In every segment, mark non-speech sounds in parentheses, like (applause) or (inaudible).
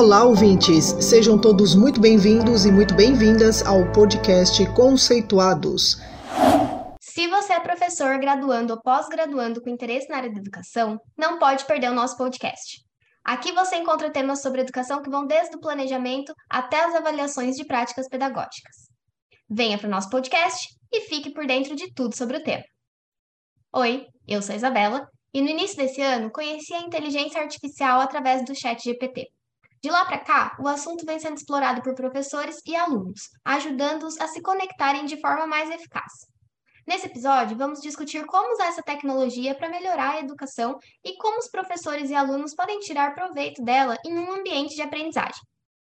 Olá, ouvintes! Sejam todos muito bem-vindos e muito bem-vindas ao podcast Conceituados. Se você é professor, graduando ou pós-graduando com interesse na área da educação, não pode perder o nosso podcast. Aqui você encontra temas sobre educação que vão desde o planejamento até as avaliações de práticas pedagógicas. Venha para o nosso podcast e fique por dentro de tudo sobre o tema. Oi, eu sou a Isabela e no início desse ano conheci a inteligência artificial através do Chat GPT. De lá para cá, o assunto vem sendo explorado por professores e alunos, ajudando-os a se conectarem de forma mais eficaz. Nesse episódio, vamos discutir como usar essa tecnologia para melhorar a educação e como os professores e alunos podem tirar proveito dela em um ambiente de aprendizagem.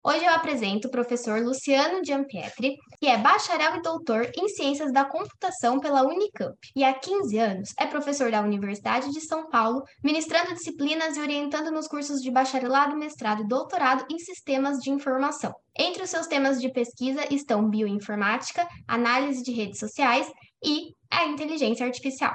Hoje eu apresento o professor Luciano Giampietri, que é bacharel e doutor em Ciências da Computação pela Unicamp, e há 15 anos é professor da Universidade de São Paulo, ministrando disciplinas e orientando nos cursos de bacharelado, mestrado e doutorado em Sistemas de Informação. Entre os seus temas de pesquisa estão bioinformática, análise de redes sociais e a inteligência artificial.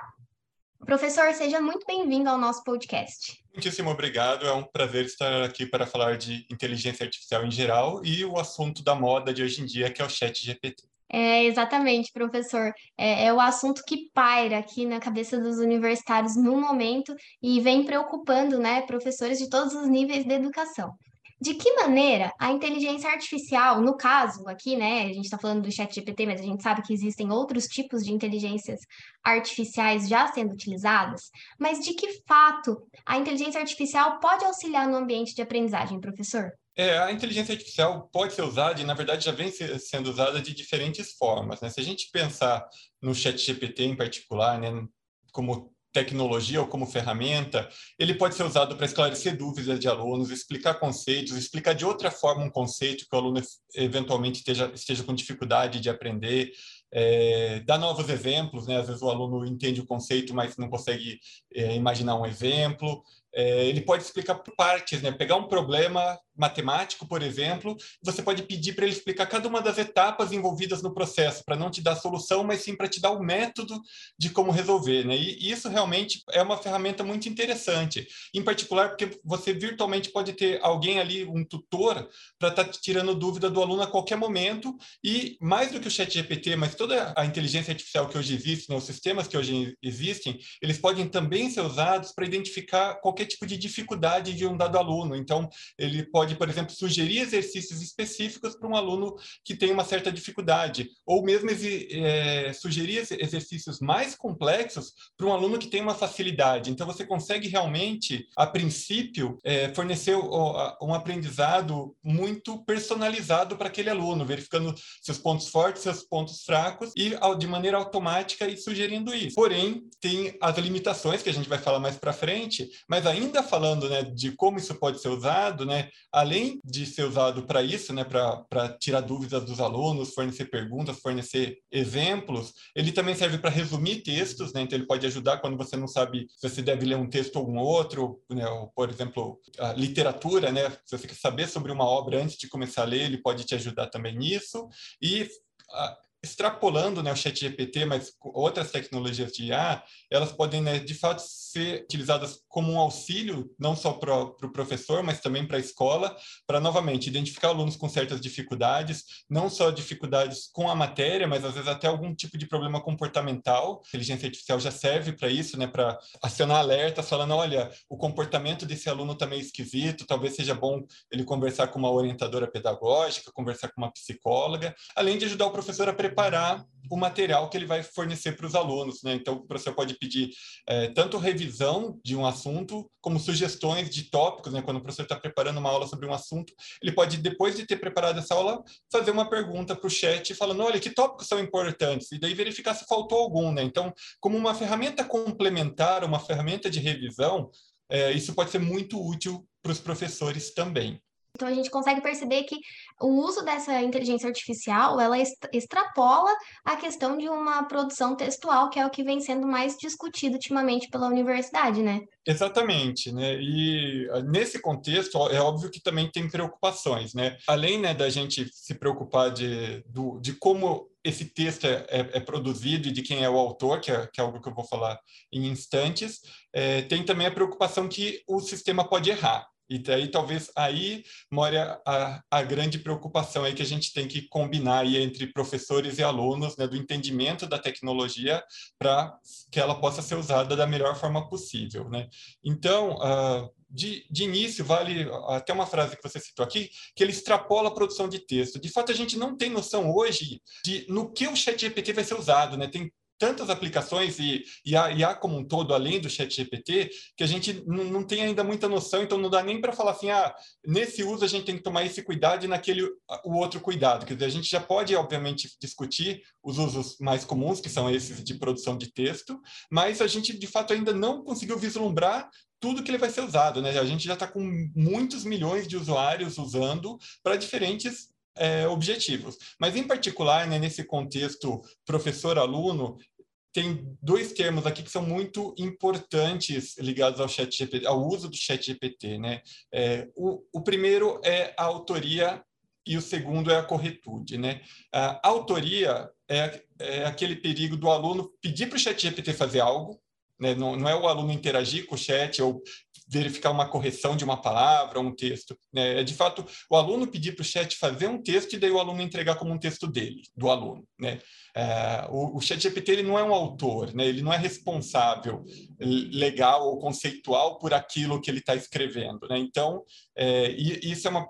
Professor, seja muito bem-vindo ao nosso podcast. Muitíssimo obrigado. É um prazer estar aqui para falar de inteligência artificial em geral e o assunto da moda de hoje em dia, que é o Chat GPT. É, exatamente, professor. É, é, o assunto que paira aqui na cabeça dos universitários no momento e vem preocupando né, professores de todos os níveis de educação. De que maneira a inteligência artificial, no caso aqui, né, a gente está falando do chat GPT, mas a gente sabe que existem outros tipos de inteligências artificiais já sendo utilizadas, mas de que fato a inteligência artificial pode auxiliar no ambiente de aprendizagem, professor? É, a inteligência artificial pode ser usada, e na verdade já vem sendo usada de diferentes formas. Né? Se a gente pensar no chat GPT em particular, né, como tecnologia ou como ferramenta, ele pode ser usado para esclarecer dúvidas de alunos, explicar conceitos, explicar de outra forma um conceito que o aluno eventualmente esteja, esteja com dificuldade de aprender, é, dar novos exemplos, né? Às vezes o aluno entende o conceito, mas não consegue é, imaginar um exemplo. É, ele pode explicar por partes, né? Pegar um problema matemático, por exemplo, você pode pedir para ele explicar cada uma das etapas envolvidas no processo, para não te dar a solução, mas sim para te dar o método de como resolver, né? E isso realmente é uma ferramenta muito interessante, em particular porque você virtualmente pode ter alguém ali, um tutor, para estar tá tirando dúvida do aluno a qualquer momento, e mais do que o chat GPT, mas toda a inteligência artificial que hoje existe, né, os sistemas que hoje existem, eles podem também ser usados para identificar qualquer tipo de dificuldade de um dado aluno. Então, ele pode pode, por exemplo, sugerir exercícios específicos para um aluno que tem uma certa dificuldade, ou mesmo é, sugerir exercícios mais complexos para um aluno que tem uma facilidade. Então, você consegue realmente, a princípio, é, fornecer um aprendizado muito personalizado para aquele aluno, verificando seus pontos fortes, seus pontos fracos e de maneira automática e sugerindo isso. Porém, tem as limitações que a gente vai falar mais para frente, mas ainda falando né, de como isso pode ser usado, né, além de ser usado para isso, né, para tirar dúvidas dos alunos, fornecer perguntas, fornecer exemplos, ele também serve para resumir textos, né, então ele pode ajudar quando você não sabe se você deve ler um texto ou um outro, né, ou, por exemplo, a literatura, né, se você quer saber sobre uma obra antes de começar a ler, ele pode te ajudar também nisso, e extrapolando né, o chat GPT, mas outras tecnologias de IA, elas podem, né, de fato, ser utilizadas como um auxílio, não só para o pro professor, mas também para a escola, para, novamente, identificar alunos com certas dificuldades, não só dificuldades com a matéria, mas, às vezes, até algum tipo de problema comportamental. A inteligência artificial já serve para isso, né, para acionar alertas, falando, olha, o comportamento desse aluno está meio esquisito, talvez seja bom ele conversar com uma orientadora pedagógica, conversar com uma psicóloga, além de ajudar o professor a preparar o material que ele vai fornecer para os alunos. Né? Então, o professor pode pedir é, tanto revisão de um assunto, como sugestões de tópicos. Né? Quando o professor está preparando uma aula sobre um assunto, ele pode, depois de ter preparado essa aula, fazer uma pergunta para o chat, falando: olha, que tópicos são importantes? E daí verificar se faltou algum. Né? Então, como uma ferramenta complementar, uma ferramenta de revisão, é, isso pode ser muito útil para os professores também. Então a gente consegue perceber que o uso dessa inteligência artificial, ela extrapola a questão de uma produção textual, que é o que vem sendo mais discutido ultimamente pela universidade, né? Exatamente, né? E ah, nesse contexto é óbvio que também tem preocupações, né? Além né, da gente se preocupar de, do, de como esse texto é, é, é, produzido e de quem é o autor, que é, que é algo que eu vou falar em instantes, é, tem também a preocupação que o sistema pode errar. E daí talvez aí mora a, a, grande preocupação aí que a gente tem que combinar aí entre professores e alunos, né, do entendimento da tecnologia para que ela possa ser usada da melhor forma possível, né? Então, uh, de, de, início, vale até uma frase que você citou aqui, que ele extrapola a produção de texto. De fato, a gente não tem noção hoje de no que o ChatGPT vai ser usado, né? Tem tantas aplicações e, e, há, e há como um todo, além do chat GPT, que a gente não tem ainda muita noção, então não dá nem para falar assim, ah, nesse uso a gente tem que tomar esse cuidado e naquele o outro cuidado. Quer dizer, a gente já pode, obviamente, discutir os usos mais comuns, que são esses de produção de texto, mas a gente, de fato, ainda não conseguiu vislumbrar tudo que ele vai ser usado, né? A gente já está com muitos milhões de usuários usando para diferentes é, objetivos. Mas, em particular, né, nesse contexto professor-aluno, tem dois termos aqui que são muito importantes ligados ao chat GPT, ao uso do chat GPT. Né? É, o, o primeiro é a autoria e o segundo é a corretude. Né? A autoria é, é aquele perigo do aluno pedir para o chat GPT fazer algo, né? Não, não, é o aluno interagir com o chat ou verificar uma correção de uma palavra, um texto. Né? É, de fato, o aluno pedir para o chat fazer um texto e daí o aluno entregar como um texto dele, do aluno. Né? É, o, o chat GPT ele não é um autor, né? ele não é responsável legal ou conceitual por aquilo que ele está escrevendo. Né? Então, é, isso é uma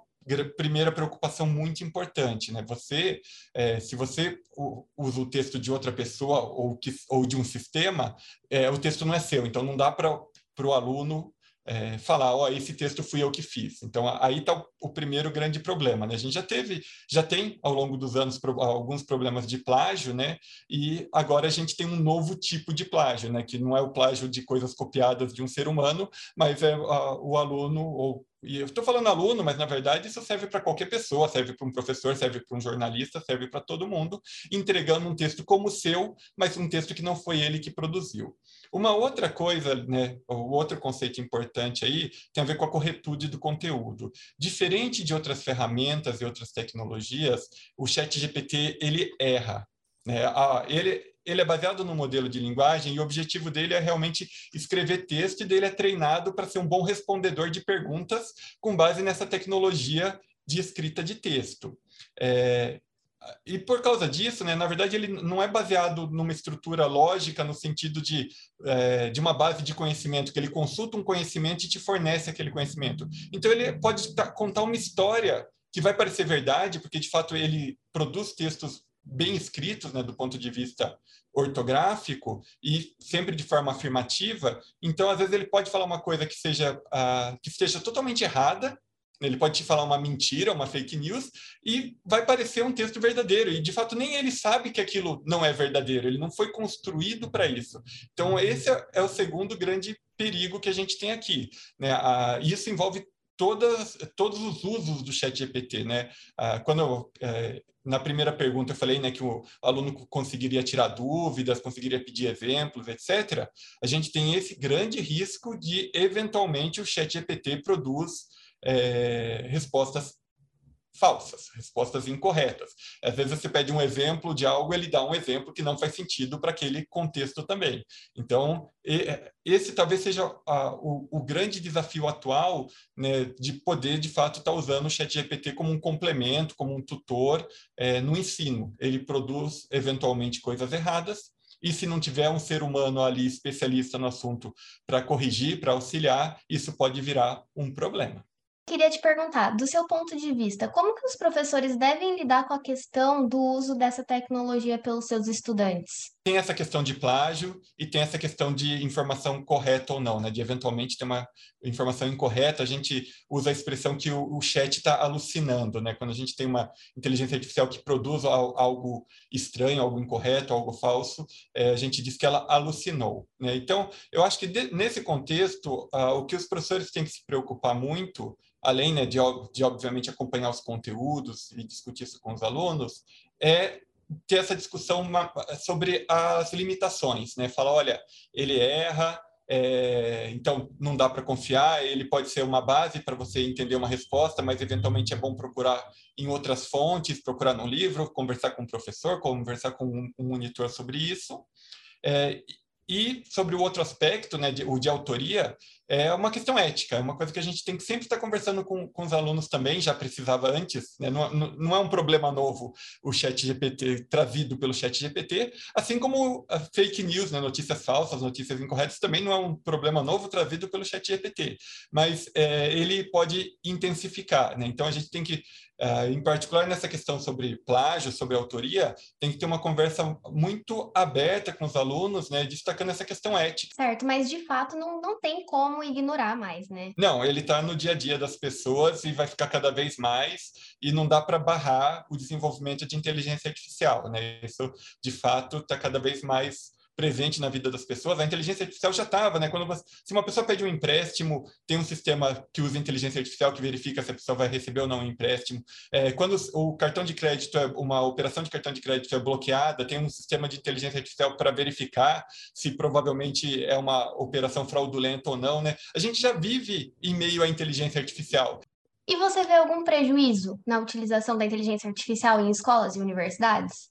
primeira preocupação muito importante, né? Você, é, se você usa o texto de outra pessoa ou, que, ou de um sistema, é, o texto não é seu, então não dá para o aluno é, falar, ó, oh, esse texto fui eu que fiz. Então aí está o, o, primeiro grande problema, né? A gente já teve, já tem ao longo dos anos pro, alguns problemas de plágio, né? E agora a gente tem um novo tipo de plágio, né? Que não é o plágio de coisas copiadas de um ser humano, mas é a, o aluno ou e eu estou falando aluno, mas na verdade isso serve para qualquer pessoa, serve para um professor, serve para um jornalista, serve para todo mundo, entregando um texto como seu, mas um texto que não foi ele que produziu. Uma outra coisa, né, o outro conceito importante aí, tem a ver com a corretude do conteúdo. Diferente de outras ferramentas e outras tecnologias, o chat GPT, ele erra. Né? Ele, ele é baseado no modelo de linguagem e o objetivo dele é realmente escrever texto e dele é treinado para ser um bom respondedor de perguntas com base nessa tecnologia de escrita de texto. É, e por causa disso, né, na verdade, ele não é baseado numa estrutura lógica no sentido de, é, de uma base de conhecimento, que ele consulta um conhecimento e te fornece aquele conhecimento. Então, ele pode contar uma história que vai parecer verdade, porque de fato ele produz textos bem escritos, né, do ponto de vista ortográfico e sempre de forma afirmativa. Então, às vezes ele pode falar uma coisa que seja uh, que esteja totalmente errada ele pode te falar uma mentira, uma fake news, e vai parecer um texto verdadeiro. E, de fato, nem ele sabe que aquilo não é verdadeiro. Ele não foi construído para isso. Então, esse é o segundo grande perigo que a gente tem aqui. Né? Ah, isso envolve todas, todos os usos do chat GPT. Né? Ah, quando eu, é, na primeira pergunta eu falei né, que o aluno conseguiria tirar dúvidas, conseguiria pedir exemplos, etc., a gente tem esse grande risco de, eventualmente, o chat GPT produz é, respostas falsas, respostas incorretas. Às vezes você pede um exemplo de algo, ele dá um exemplo que não faz sentido para aquele contexto também. Então, esse talvez seja a, o, o, grande desafio atual né, de poder, de fato, estar tá usando o chat GPT como um complemento, como um tutor é, no ensino. Ele produz, eventualmente, coisas erradas, e se não tiver um ser humano ali especialista no assunto para corrigir, para auxiliar, isso pode virar um problema. Queria te perguntar, do seu ponto de vista, como que os professores devem lidar com a questão do uso dessa tecnologia pelos seus estudantes? Tem essa questão de plágio e tem essa questão de informação correta ou não, né? De eventualmente ter uma informação incorreta, a gente usa a expressão que o, o chat está alucinando, né? Quando a gente tem uma inteligência artificial que produz algo estranho, algo incorreto, algo falso, é, a gente diz que ela alucinou, né? Então, eu acho que de, nesse contexto, uh, o que os professores têm que se preocupar muito além né, de, de, obviamente, acompanhar os conteúdos e discutir isso com os alunos, é ter essa discussão sobre as limitações, né? Falar, olha, ele erra, é, então não dá para confiar, ele pode ser uma base para você entender uma resposta, mas eventualmente é bom procurar em outras fontes, procurar num livro, conversar com um professor, conversar com um, um monitor sobre isso. É, e sobre o outro aspecto, né, de, o de autoria, é uma questão ética, é uma coisa que a gente tem que sempre estar conversando com, com os alunos também, já precisava antes, né? não, não, é um problema novo o chat GPT trazido pelo chat GPT, assim como a fake news, né? notícias falsas, notícias incorretas, também não é um problema novo trazido pelo chat GPT, mas é, ele pode intensificar, né? então a gente tem que Uh, em particular nessa questão sobre plágio, sobre autoria, tem que ter uma conversa muito aberta com os alunos, né, destacando essa questão ética. Certo, mas de fato não, não tem como ignorar mais, né? Não, ele está no dia a dia das pessoas e vai ficar cada vez mais, e não dá para barrar o desenvolvimento de inteligência artificial, né? Isso, de fato, está cada vez mais presente na vida das pessoas. A inteligência artificial já estava, né? Quando você, se uma pessoa pede um empréstimo, tem um sistema que usa inteligência artificial que verifica se a pessoa vai receber ou não um empréstimo. É, quando o cartão de crédito, é, uma operação de cartão de crédito é bloqueada, tem um sistema de inteligência artificial para verificar se provavelmente é uma operação fraudulenta ou não, né? A gente já vive em meio à inteligência artificial. E você vê algum prejuízo na utilização da inteligência artificial em escolas e universidades?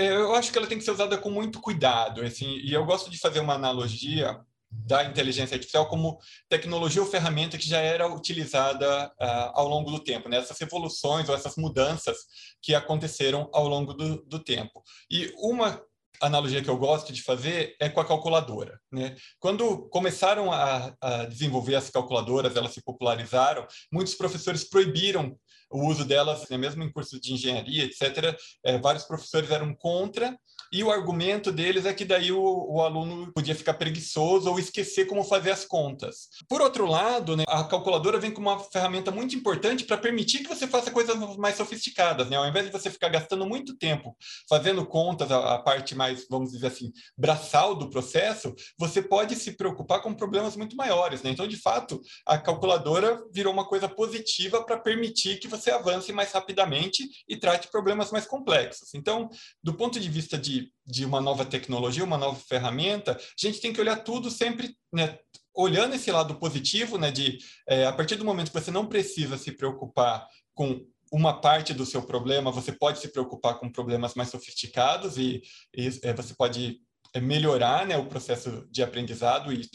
É, eu acho que ela tem que ser usada com muito cuidado, assim, e eu gosto de fazer uma analogia da inteligência artificial como tecnologia ou ferramenta que já era utilizada uh, ao longo do tempo, né? essas revoluções ou essas mudanças que aconteceram ao longo do, do tempo. E uma analogia que eu gosto de fazer é com a calculadora. Né? Quando começaram a, a desenvolver as calculadoras, elas se popularizaram, muitos professores proibiram o uso delas, né, mesmo em cursos de engenharia, etc., é, vários professores eram contra, e o argumento deles é que daí o, o, aluno podia ficar preguiçoso ou esquecer como fazer as contas. Por outro lado, né, a calculadora vem como uma ferramenta muito importante para permitir que você faça coisas mais sofisticadas. Né? Ao invés de você ficar gastando muito tempo fazendo contas, a, a parte mais, vamos dizer assim, braçal do processo, você pode se preocupar com problemas muito maiores. Né? Então, de fato, a calculadora virou uma coisa positiva para permitir que você você avance mais rapidamente e trate problemas mais complexos. Então, do ponto de vista de, de uma nova tecnologia, uma nova ferramenta, a gente tem que olhar tudo sempre né, olhando esse lado positivo, né, de é, a partir do momento que você não precisa se preocupar com uma parte do seu problema, você pode se preocupar com problemas mais sofisticados e, e é, você pode melhorar né, o processo de aprendizado e,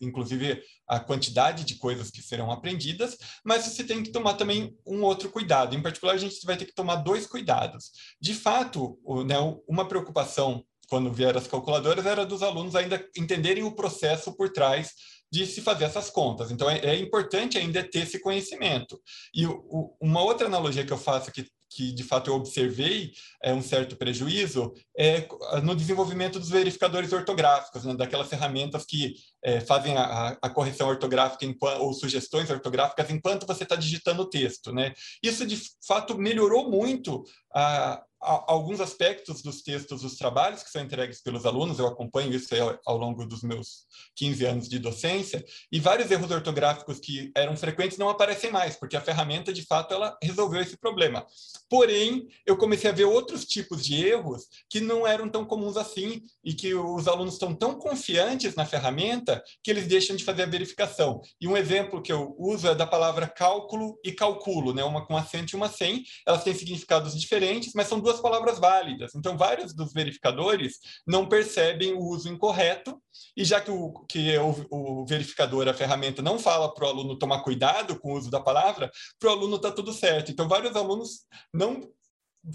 inclusive, a quantidade de coisas que serão aprendidas, mas você tem que tomar também um outro cuidado. Em particular, a gente vai ter que tomar dois cuidados. De fato, né, uma preocupação quando vieram as calculadoras era dos alunos ainda entenderem o processo por trás de se fazer essas contas. Então, é, é importante ainda ter esse conhecimento. E o, uma outra analogia que eu faço que que de fato eu observei é, um certo prejuízo é no desenvolvimento dos verificadores ortográficos, né, daquelas ferramentas que é, fazem a, a, correção ortográfica enquanto, ou sugestões ortográficas enquanto você está digitando o texto. Né? Isso, de fato, melhorou muito a, alguns aspectos dos textos dos trabalhos que são entregues pelos alunos, eu acompanho isso ao longo dos meus 15 anos de docência, e vários erros ortográficos que eram frequentes não aparecem mais, porque a ferramenta, de fato, ela resolveu esse problema. Porém, eu comecei a ver outros tipos de erros que não eram tão comuns assim, e que os alunos estão tão confiantes na ferramenta que eles deixam de fazer a verificação. E um exemplo que eu uso é da palavra cálculo e calculo, né? uma com acento e uma sem, elas têm significados diferentes, mas são duas duas palavras válidas. Então, vários dos verificadores não percebem o uso incorreto, e já que o, que o, o verificador, a ferramenta, não fala para o aluno tomar cuidado com o uso da palavra, para o aluno está tudo certo. Então, vários alunos não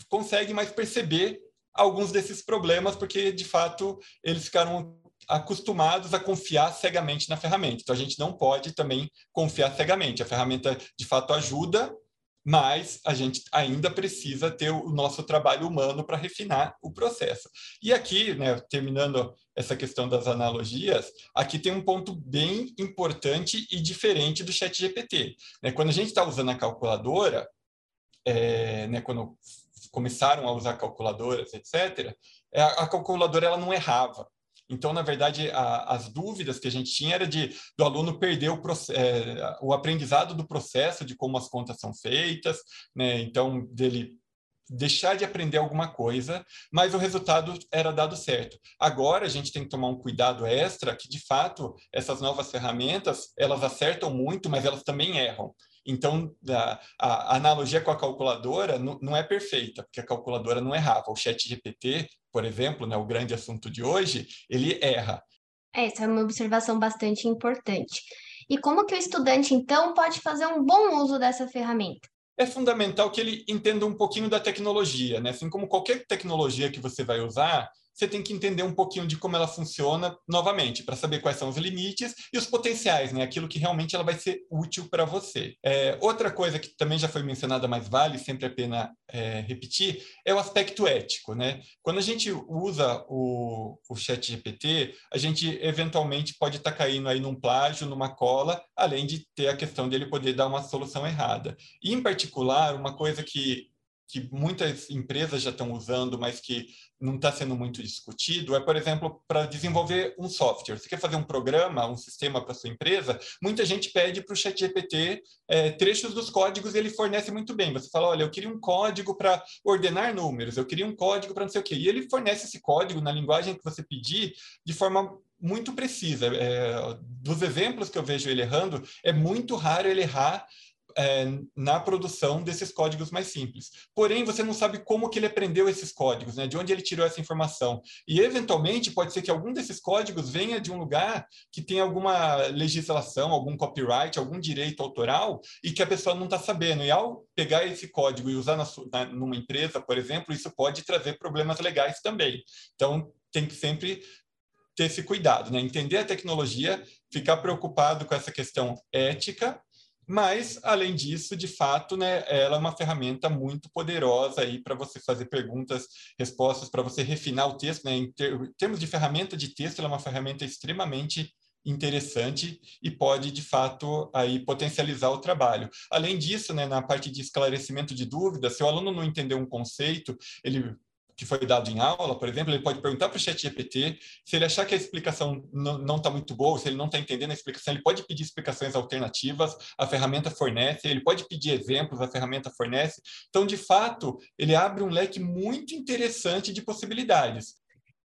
conseguem mais perceber alguns desses problemas, porque, de fato, eles ficaram acostumados a confiar cegamente na ferramenta. Então, a gente não pode também confiar cegamente. A ferramenta, de fato, ajuda, mas a gente ainda precisa ter o nosso trabalho humano para refinar o processo. E aqui, né, terminando essa questão das analogias, aqui tem um ponto bem importante e diferente do chat GPT. Né? Quando a gente está usando a calculadora, é, né, quando começaram a usar calculadoras, etc., é, a calculadora ela não errava. Então, na verdade, a, as dúvidas que a gente tinha era de do aluno perder o, é, o aprendizado do processo de como as contas são feitas, né? Então, dele deixar de aprender alguma coisa, mas o resultado era dado certo. Agora a gente tem que tomar um cuidado extra que de fato essas novas ferramentas, elas acertam muito, mas elas também erram. Então, a, a, analogia com a calculadora não, não, é perfeita, porque a calculadora não errava. O chat GPT, por exemplo, né, o grande assunto de hoje, ele erra. Essa é uma observação bastante importante. E como que o estudante, então, pode fazer um bom uso dessa ferramenta? é fundamental que ele entenda um pouquinho da tecnologia, né? Assim como qualquer tecnologia que você vai usar, você tem que entender um pouquinho de como ela funciona novamente, para saber quais são os limites e os potenciais, né? Aquilo que realmente ela vai ser útil para você. É, outra coisa que também já foi mencionada, mas vale sempre a pena é, repetir, é o aspecto ético, né? Quando a gente usa o, o chat GPT, a gente eventualmente pode estar tá caindo aí num plágio, numa cola, além de ter a questão dele poder dar uma solução errada. E, em particular, uma coisa que que muitas empresas já estão usando, mas que não está sendo muito discutido, é, por exemplo, para desenvolver um software. Você quer fazer um programa, um sistema para sua empresa, muita gente pede para o ChatGPT é, trechos dos códigos e ele fornece muito bem. Você fala, olha, eu queria um código para ordenar números, eu queria um código para não sei o quê. E ele fornece esse código na linguagem que você pedir de forma muito precisa. É, dos exemplos que eu vejo ele errando, é muito raro ele errar é, na produção desses códigos mais simples. Porém, você não sabe como que ele aprendeu esses códigos, né? de onde ele tirou essa informação. E, eventualmente, pode ser que algum desses códigos venha de um lugar que tem alguma legislação, algum copyright, algum direito autoral, e que a pessoa não está sabendo. E, ao pegar esse código e usar na, na, numa empresa, por exemplo, isso pode trazer problemas legais também. Então, tem que sempre ter esse cuidado, né? entender a tecnologia, ficar preocupado com essa questão ética mas, além disso, de fato, né, ela é uma ferramenta muito poderosa aí para você fazer perguntas, respostas, para você refinar o texto. Né? Em, ter, em termos de ferramenta de texto, ela é uma ferramenta extremamente interessante e pode, de fato, aí potencializar o trabalho. Além disso, né, na parte de esclarecimento de dúvidas, se o aluno não entender um conceito, ele que foi dado em aula, por exemplo, ele pode perguntar para o chat GPT, se ele achar que a explicação não está muito boa, se ele não está entendendo a explicação, ele pode pedir explicações alternativas, a ferramenta fornece, ele pode pedir exemplos, a ferramenta fornece. Então, de fato, ele abre um leque muito interessante de possibilidades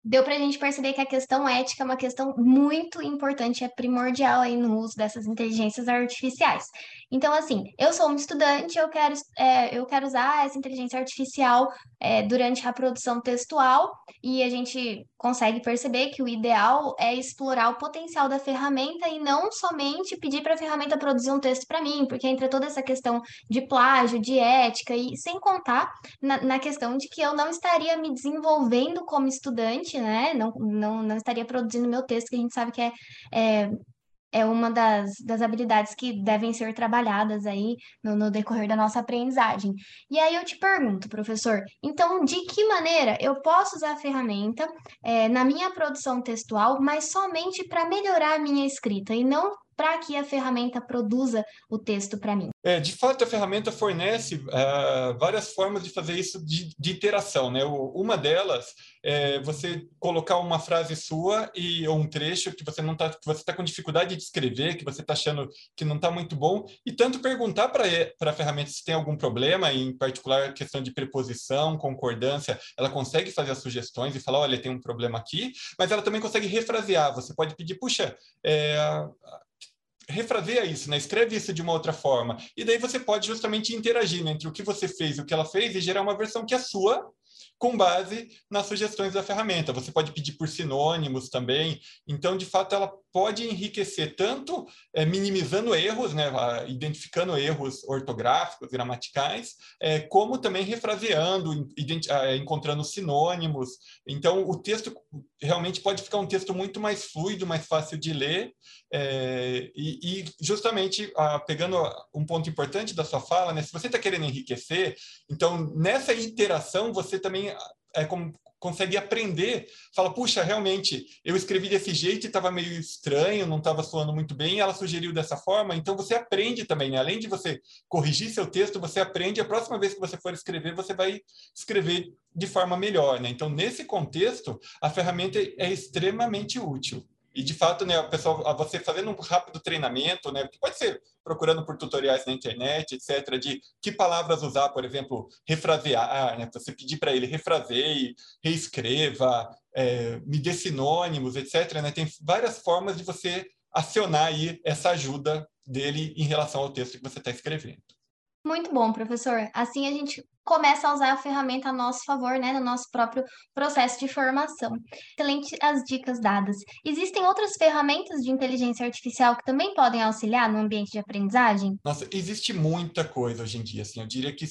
deu para a gente perceber que a questão ética é uma questão muito importante, é primordial aí no uso dessas inteligências artificiais. Então, assim, eu sou um estudante, eu quero, é, eu quero usar essa inteligência artificial é, durante a produção textual e a gente consegue perceber que o ideal é explorar o potencial da ferramenta e não somente pedir para a ferramenta produzir um texto para mim, porque entra toda essa questão de plágio, de ética e sem contar na, na questão de que eu não estaria me desenvolvendo como estudante né? Não, não, não estaria produzindo meu texto, que a gente sabe que é, é, é uma das, das habilidades que devem ser trabalhadas aí no, no decorrer da nossa aprendizagem. E aí eu te pergunto, professor, então de que maneira eu posso usar a ferramenta é, na minha produção textual, mas somente para melhorar a minha escrita e não para que a ferramenta produza o texto para mim? É, de fato, a ferramenta fornece uh, várias formas de fazer isso de, de interação. Né? Uma delas é você colocar uma frase sua e ou um trecho que você não está que você está com dificuldade de escrever, que você está achando que não está muito bom, e tanto perguntar para a ferramenta se tem algum problema, em particular questão de preposição, concordância, ela consegue fazer as sugestões e falar, olha, tem um problema aqui, mas ela também consegue refrasear. Você pode pedir, puxa, é, refraseia isso, né? escreve isso de uma outra forma. E daí você pode justamente interagir né, entre o que você fez e o que ela fez e gerar uma versão que é sua, com base nas sugestões da ferramenta. Você pode pedir por sinônimos também. Então, de fato, ela pode enriquecer tanto é, minimizando erros, né, identificando erros ortográficos, gramaticais, é, como também refraseando, é, encontrando sinônimos. Então, o texto realmente pode ficar um texto muito mais fluido, mais fácil de ler. É, e, e, justamente, ah, pegando um ponto importante da sua fala, né, se você está querendo enriquecer, então, nessa interação, você também é consegue aprender, fala, puxa, realmente, eu escrevi desse jeito e estava meio estranho, não estava soando muito bem, ela sugeriu dessa forma, então você aprende também, né? além de você corrigir seu texto, você aprende, a próxima vez que você for escrever, você vai escrever de forma melhor, né? Então, nesse contexto, a ferramenta é extremamente útil. E, de fato, né, pessoal, você fazendo um rápido treinamento, né, que pode ser procurando por tutoriais na internet, etc., de que palavras usar, por exemplo, refrasear, né, você pedir para ele refraseie, reescreva, é, me dê sinônimos, etc., né, tem várias formas de você acionar aí essa ajuda dele em relação ao texto que você está escrevendo. Muito bom, professor. Assim a gente começa a usar a ferramenta a nosso favor, né, no nosso próprio processo de formação. Excelente as dicas dadas. Existem outras ferramentas de inteligência artificial que também podem auxiliar no ambiente de aprendizagem? Nossa, existe muita coisa hoje em dia, assim, eu diria que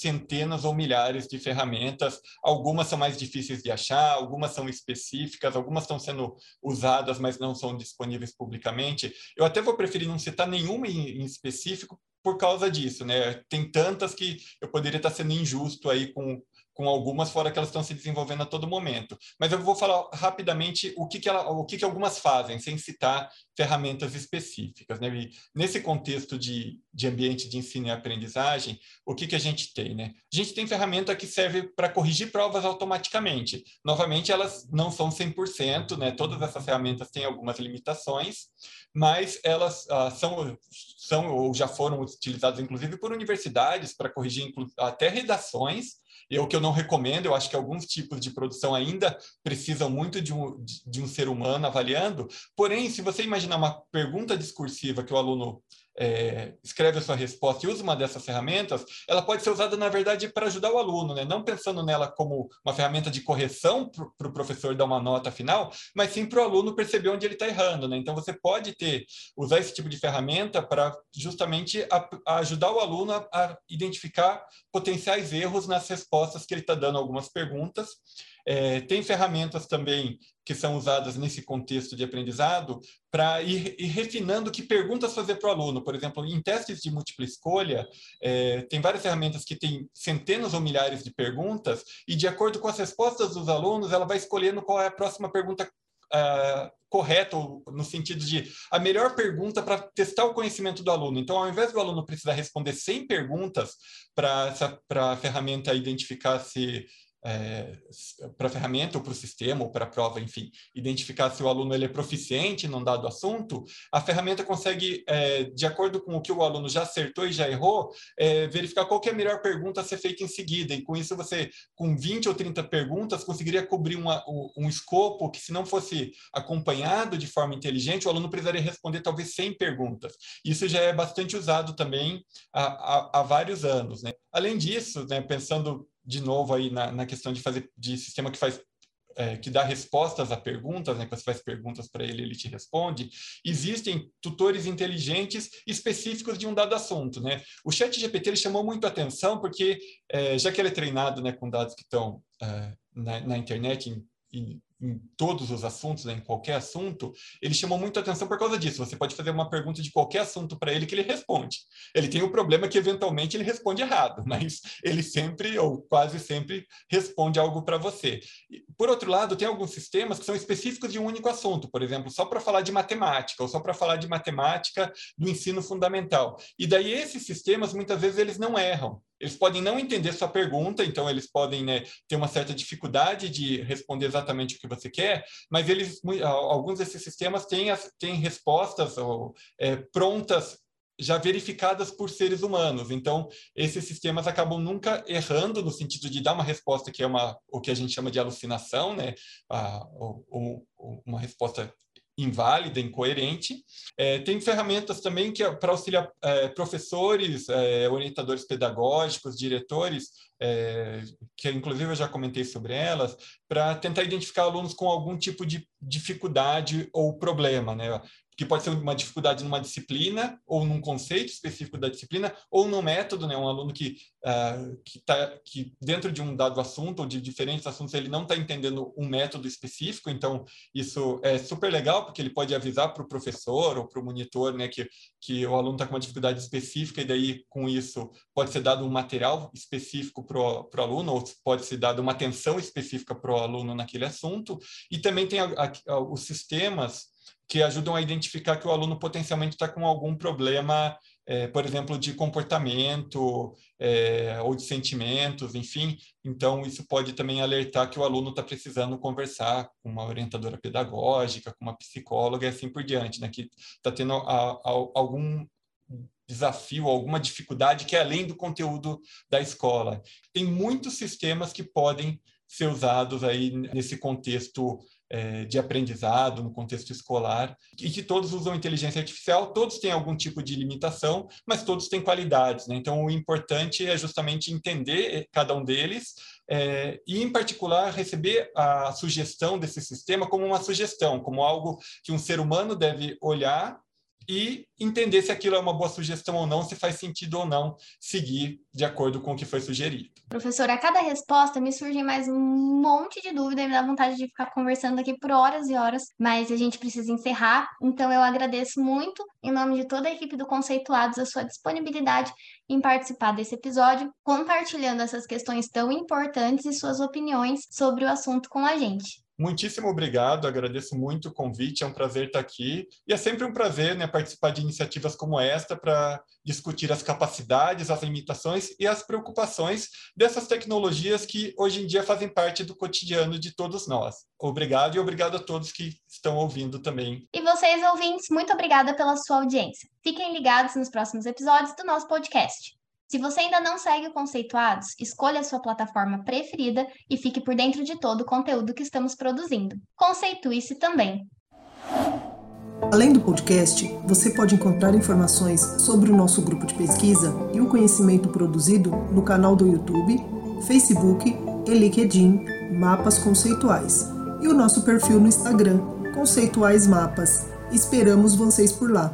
centenas ou milhares de ferramentas. Algumas são mais difíceis de achar, algumas são específicas, algumas estão sendo usadas, mas não são disponíveis publicamente. Eu até vou preferir não citar nenhuma em, específico por causa disso, né? Tem tantas que eu poderia estar sendo injusto aí com, com algumas, fora que elas estão se desenvolvendo a todo momento. Mas eu vou falar rapidamente o que, que, ela, o que, que algumas fazem, sem citar ferramentas específicas. Né? E nesse contexto de, de ambiente de ensino e aprendizagem, o que, que a gente tem? Né? A gente tem ferramenta que serve para corrigir provas automaticamente. Novamente, elas não são 100%, né? todas essas ferramentas têm algumas limitações, mas elas ah, são, são ou já foram utilizadas, inclusive, por universidades para corrigir até redações, e o que eu não recomendo, eu acho que alguns tipos de produção ainda precisam muito de um, de um ser humano avaliando. Porém, se você imaginar uma pergunta discursiva que o aluno é, escreve a sua resposta e usa uma dessas ferramentas, ela pode ser usada, na verdade, para ajudar o aluno, né? não pensando nela como uma ferramenta de correção para o pro professor dar uma nota final, mas sim para o aluno perceber onde ele está errando. Né? Então, você pode ter usar esse tipo de ferramenta para justamente a, a ajudar o aluno a, a identificar potenciais erros nas respostas que ele está dando a algumas perguntas é, tem ferramentas também que são usadas nesse contexto de aprendizado para ir, ir, refinando que perguntas fazer para o aluno. Por exemplo, em testes de múltipla escolha, é, tem várias ferramentas que têm centenas ou milhares de perguntas e, de acordo com as respostas dos alunos, ela vai escolhendo qual é a próxima pergunta Uh, correta, no sentido de a melhor pergunta para testar o conhecimento do aluno. Então, ao invés do aluno precisar responder 100 perguntas para a ferramenta identificar se é, para a ferramenta ou para o sistema ou para a prova, enfim, identificar se o aluno ele é proficiente num dado assunto, a ferramenta consegue, é, de acordo com o que o aluno já acertou e já errou, é, verificar qual é a melhor pergunta a ser feita em seguida. E com isso você, com 20 ou 30 perguntas, conseguiria cobrir uma, um escopo que, se não fosse acompanhado de forma inteligente, o aluno precisaria responder talvez 100 perguntas. Isso já é bastante usado também há, há, há vários anos. Né? Além disso, né, pensando de novo aí na, na questão de fazer de sistema que faz é, que dá respostas a perguntas, né, que você faz perguntas para ele, ele te responde, existem tutores inteligentes específicos de um dado assunto, né? O Chat GPT ele chamou muito atenção porque é, já que ele é treinado, né, com dados que estão é, na, na, internet em, em em todos os assuntos, né, em qualquer assunto, ele chamou muito atenção por causa disso. Você pode fazer uma pergunta de qualquer assunto para ele que ele responde. Ele tem o problema que eventualmente ele responde errado, (laughs) mas ele sempre ou quase sempre responde algo para você. Por outro lado, tem alguns sistemas que são específicos de um único assunto, por exemplo, só para falar de matemática ou só para falar de matemática do ensino fundamental. E daí esses sistemas muitas vezes eles não erram. Eles podem não entender sua pergunta, então eles podem né, ter uma certa dificuldade de responder exatamente o que você quer, mas eles, alguns desses sistemas têm, as, têm respostas ou, é, prontas já verificadas por seres humanos. Então, esses sistemas acabam nunca errando no sentido de dar uma resposta que é uma, o que a gente chama de alucinação, né? Ah, ou, ou, uma resposta inválida, incoerente. É, tem ferramentas também que é para auxiliar é, professores, é, orientadores pedagógicos, diretores, é, que inclusive eu já comentei sobre elas, para tentar identificar alunos com algum tipo de dificuldade ou problema, né? Que pode ser uma dificuldade numa disciplina ou num conceito específico da disciplina ou no método, né? Um aluno que uh, que tá que dentro de um dado assunto ou de diferentes assuntos ele não está entendendo um método específico, então isso é super legal porque ele pode avisar para o professor ou para o monitor, né? Que que o aluno está com uma dificuldade específica e daí com isso pode ser dado um material específico para o aluno ou pode ser dado uma atenção específica para o aluno naquele assunto e também tem a, a, os sistemas que ajudam a identificar que o aluno potencialmente está com algum problema, é, por exemplo, de comportamento é, ou de sentimentos, enfim. Então, isso pode também alertar que o aluno está precisando conversar com uma orientadora pedagógica, com uma psicóloga e assim por diante, né? que está tendo a, a, algum desafio, alguma dificuldade que é além do conteúdo da escola. Tem muitos sistemas que podem ser usados aí nesse contexto é, de aprendizado no contexto escolar e que todos usam inteligência artificial, todos têm algum tipo de limitação, mas todos têm qualidades. Né? Então, o importante é justamente entender cada um deles é, e, em particular, receber a sugestão desse sistema como uma sugestão, como algo que um ser humano deve olhar e entender se aquilo é uma boa sugestão ou não, se faz sentido ou não seguir de acordo com o que foi sugerido. Professor, a cada resposta me surge mais um monte de dúvida e me dá vontade de ficar conversando aqui por horas e horas, mas a gente precisa encerrar, então eu agradeço muito, em nome de toda a equipe do Conceituados, a sua disponibilidade em participar desse episódio, compartilhando essas questões tão importantes e suas opiniões sobre o assunto com a gente. Muitíssimo obrigado, agradeço muito o convite, é um prazer estar aqui. E é sempre um prazer né, participar de iniciativas como esta para discutir as capacidades, as limitações e as preocupações dessas tecnologias que hoje em dia fazem parte do cotidiano de todos nós. Obrigado e obrigado a todos que estão ouvindo também. E vocês, ouvintes, muito obrigada pela sua audiência. Fiquem ligados nos próximos episódios do nosso podcast. Se você ainda não segue o Conceituados, escolha a sua plataforma preferida e fique por dentro de todo o conteúdo que estamos produzindo. Conceitue-se também. Além do podcast, você pode encontrar informações sobre o nosso grupo de pesquisa e o conhecimento produzido no canal do YouTube, Facebook e LinkedIn Mapas Conceituais e o nosso perfil no Instagram Conceituais Mapas. Esperamos vocês por lá.